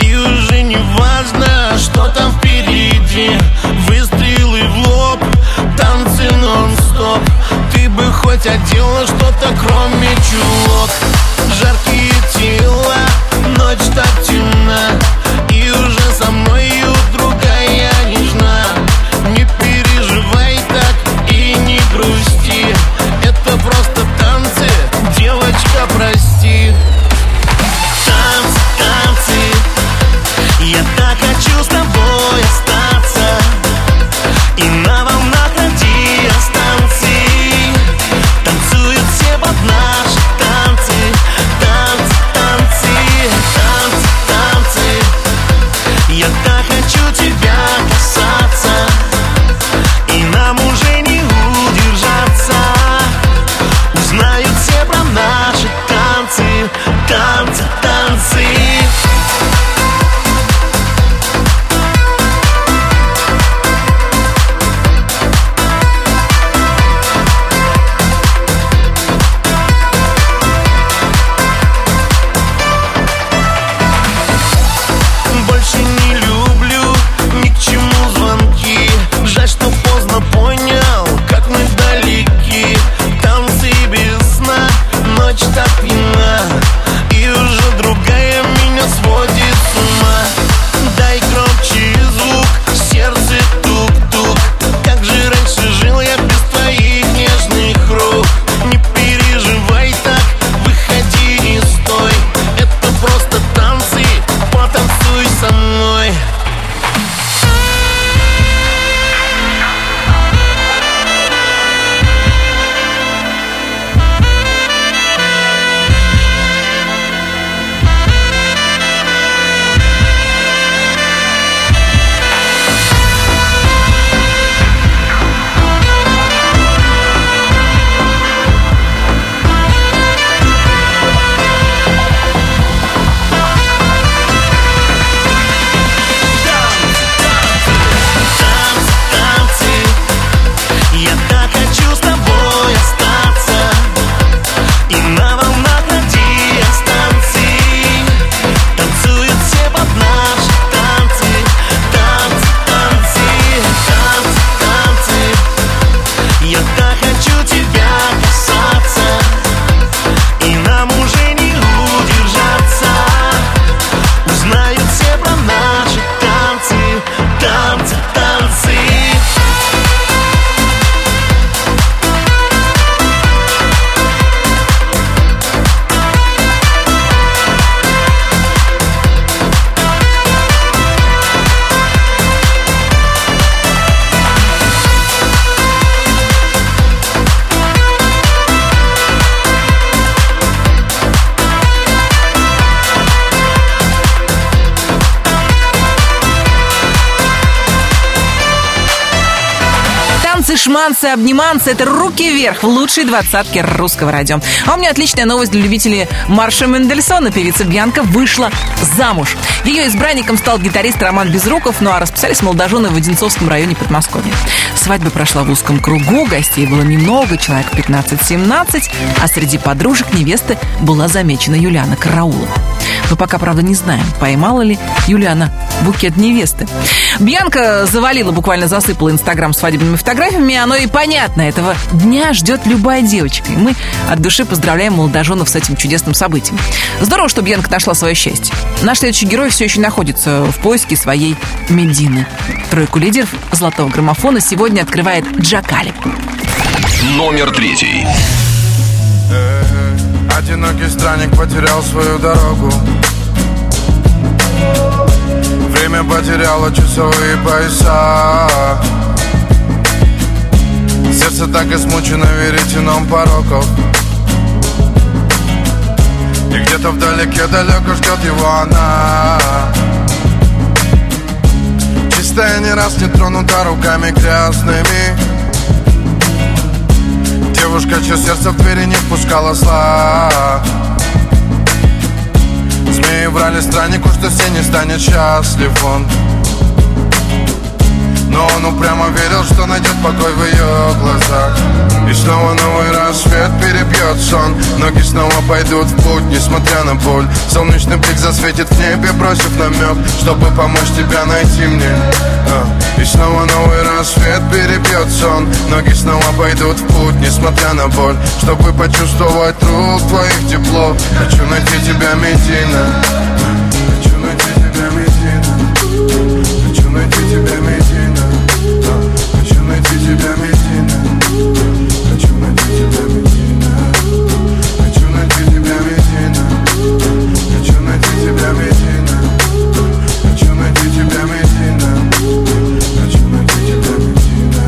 И уже не важно, что там впереди. Выстрелы в лоб, танцы нон-стоп. Ты бы хоть одела что-то кроме чулок. Жаркие тела, ночь так темна шманцы, обниманцы – это руки вверх в лучшей двадцатке русского радио. А у меня отличная новость для любителей Марша Мендельсона. Певица Бьянка вышла замуж. Ее избранником стал гитарист Роман Безруков, ну а расписались молодожены в Одинцовском районе Подмосковья. Свадьба прошла в узком кругу, гостей было немного, человек 15-17, а среди подружек невесты была замечена Юлиана Караулова. Мы пока, правда, не знаем, поймала ли Юлиана букет невесты. Бьянка завалила, буквально засыпала Инстаграм свадебными фотографиями, и оно и понятно, этого дня ждет любая девочка. И мы от души поздравляем молодоженов с этим чудесным событием. Здорово, что Бьянка нашла свое счастье. Наш следующий герой все еще находится в поиске своей Медины. Тройку лидеров золотого граммофона сегодня открывает Джакали. Номер третий. Одинокий странник потерял свою дорогу Время потеряло часовые пояса Сердце так измучено веретеном пороков. И где Где-то вдалеке далеко ждет его она. Чистая не раз не тронута руками грязными. Девушка, чье сердце в двери не впускала зла. Змеи врали страннику, что все не станет счастлив он но он упрямо верил, что найдет покой в ее глазах. И снова новый рассвет перебьет сон. Ноги снова пойдут в путь, несмотря на боль. Солнечный блик засветит в небе, бросив намек Чтобы помочь тебя найти мне. А. И снова новый рассвет перебьет сон. Ноги снова пойдут в путь, несмотря на боль. Чтобы почувствовать рук твоих тепло Хочу найти тебя, Медина Хочу найти тебя, Медина Хочу найти тебя, Медина Хочу найти тебя, Медина Хочу найти тебя, Медина Хочу найти тебя, Медина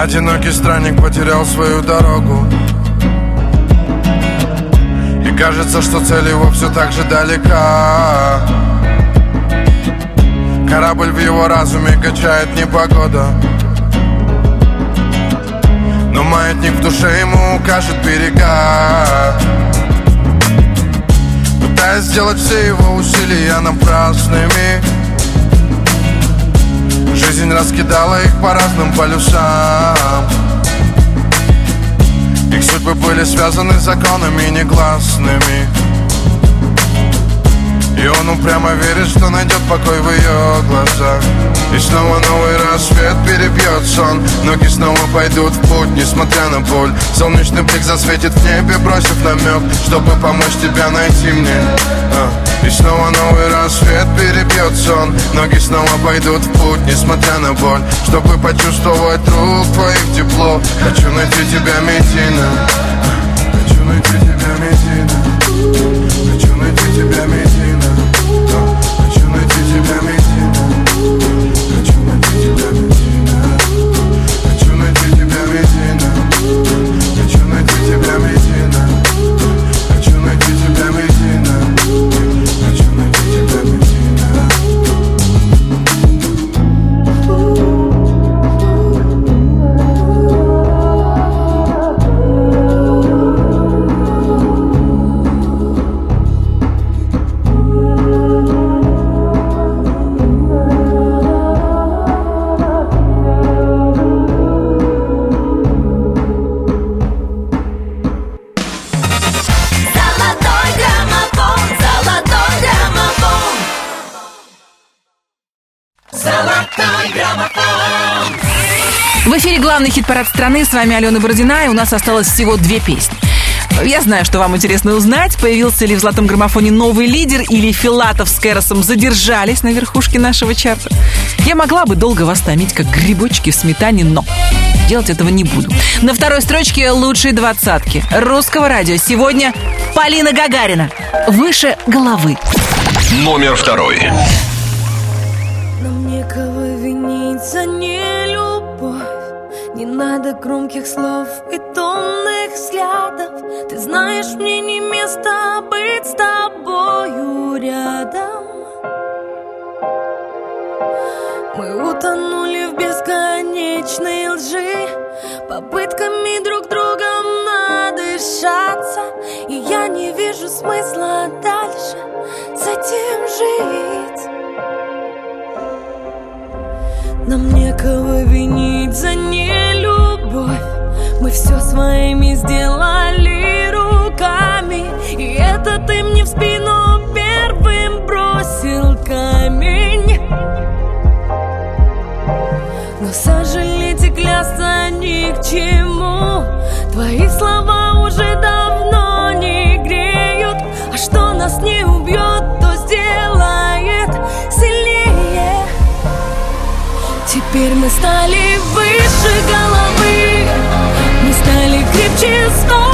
Одинокий странник потерял свою дорогу. И кажется, что цель его все так же далека Корабль в его разуме качает непогода. Но маятник в душе ему укажет берега. Пытаясь сделать все его усилия напрасными. Жизнь раскидала их по разным полюсам. Их судьбы были связаны законами негласными и он упрямо верит, что найдет покой в ее глазах. И снова новый рассвет перебьет сон. Ноги снова пойдут в путь, несмотря на боль. Солнечный блик засветит в небе, бросив намек Чтобы помочь тебя найти мне. А. И снова новый рассвет перебьет сон. Ноги снова пойдут в путь, несмотря на боль. Чтобы почувствовать рук твоих тепло. Хочу найти тебя, Медина Хочу найти тебя, Медина Хочу найти тебя, Медина you let me главный хит-парад страны. С вами Алена Бородина, и у нас осталось всего две песни. Я знаю, что вам интересно узнать, появился ли в золотом граммофоне новый лидер или Филатов с Кэросом задержались на верхушке нашего чарта. Я могла бы долго вас томить, как грибочки в сметане, но делать этого не буду. На второй строчке лучшие двадцатки русского радио. Сегодня Полина Гагарина. Выше головы. Номер второй. Нам некого винить за нелюбовь Не надо громких слов и томных взглядов. Ты знаешь, мне не место быть с тобою рядом. Мы утонули в бесконечной лжи. Попытками друг другом надышаться. И я не вижу смысла дальше с этим жить. Нам некого винить за нелюбовь Мы все своими сделали руками И это ты мне в спину первым бросил камень. Но сожалеть и клясться ни к чему. Твои слова уже давно не греют. А что нас не убьет, то сделает сильнее. Теперь мы стали выше головы Egyptian snow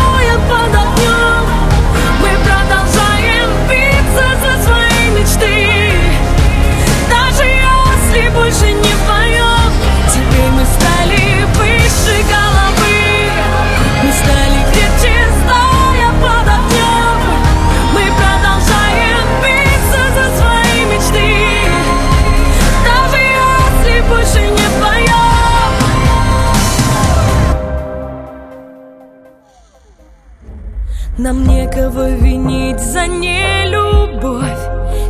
некого винить за нелюбовь.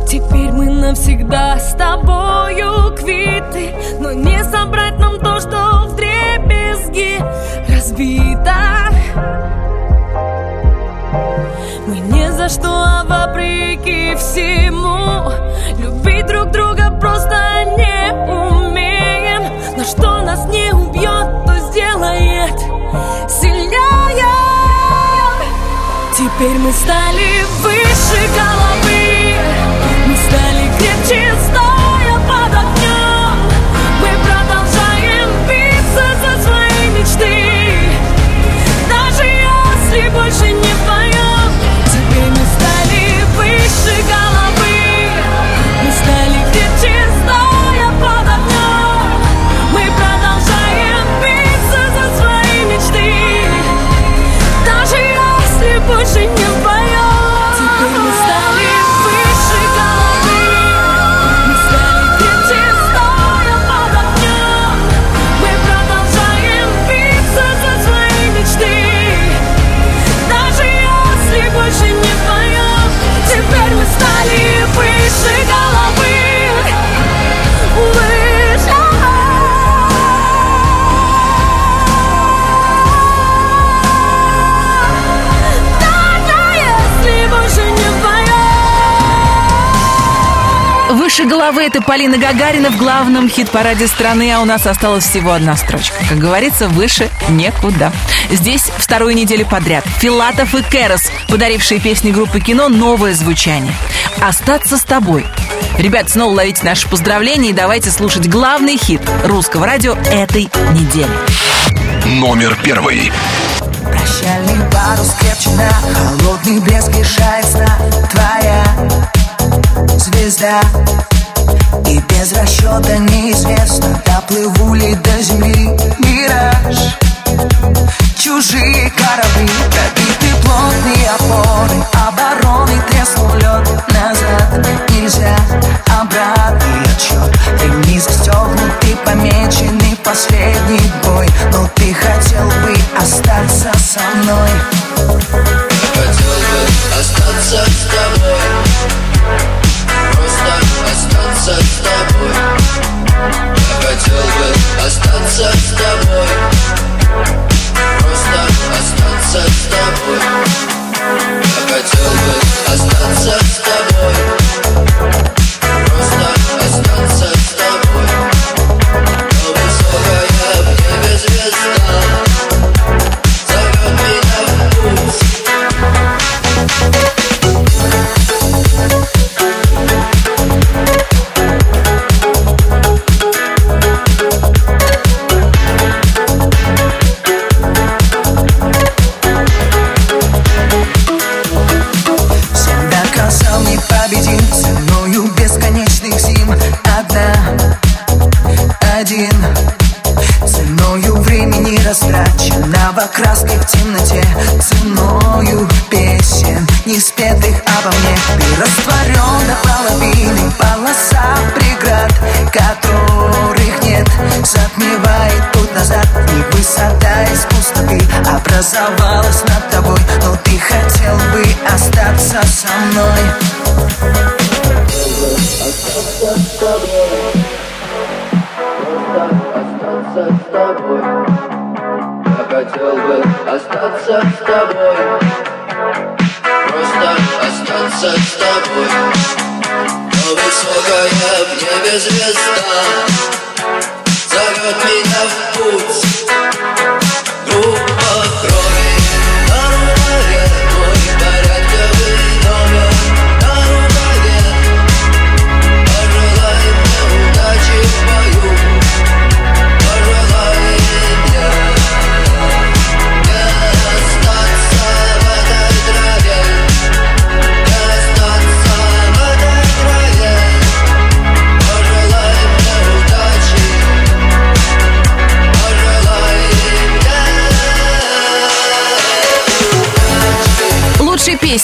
Теперь мы навсегда с тобою квиты. Но не собрать нам то, что в дребезги разбито. Мы ни за что, а вопреки всему Любить друг друга просто не умеем. Но что нас не убьет, то сделает Теперь мы стали выше головы. Мы стали Головы это Полина Гагарина в главном хит-параде страны, а у нас осталась всего одна строчка. Как говорится, выше некуда. Здесь вторую неделю подряд Филатов и Керос, подарившие песни группы кино новое звучание. «Остаться с тобой». Ребят, снова ловите наши поздравления и давайте слушать главный хит русского радио этой недели. Номер первый. Прощальный парус крепче на холодный блеск лишает сна Твоя звезда И без расчета неизвестно Доплыву ли до земли мираж. Чужие корабли, пробиты плотные опоры Обороны треснул лед назад. Нельзя обратный отчет Ремни застегнуты, помеченный последний бой. Но ты хотел бы остаться со мной? Хотел бы остаться с тобой Просто остаться с тобой. Я хотел бы остаться с тобой. Просто остаться с тобой Я хотел бы остаться с тобой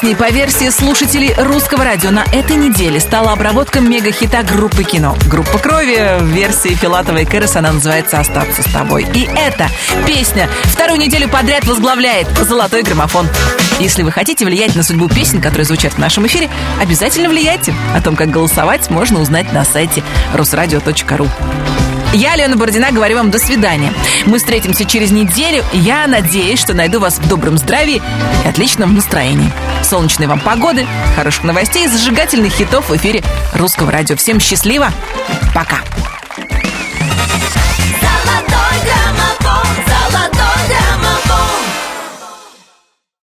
песней по версии слушателей русского радио на этой неделе стала обработка мегахита группы кино. Группа крови в версии Филатова и она называется «Остаться с тобой». И эта песня вторую неделю подряд возглавляет «Золотой граммофон». Если вы хотите влиять на судьбу песен, которые звучат в нашем эфире, обязательно влияйте. О том, как голосовать, можно узнать на сайте русрадио.ру. Я, Алена Бородина, говорю вам до свидания. Мы встретимся через неделю. Я надеюсь, что найду вас в добром здравии и отличном настроении. Солнечной вам погоды, хороших новостей и зажигательных хитов в эфире Русского радио. Всем счастливо. Пока.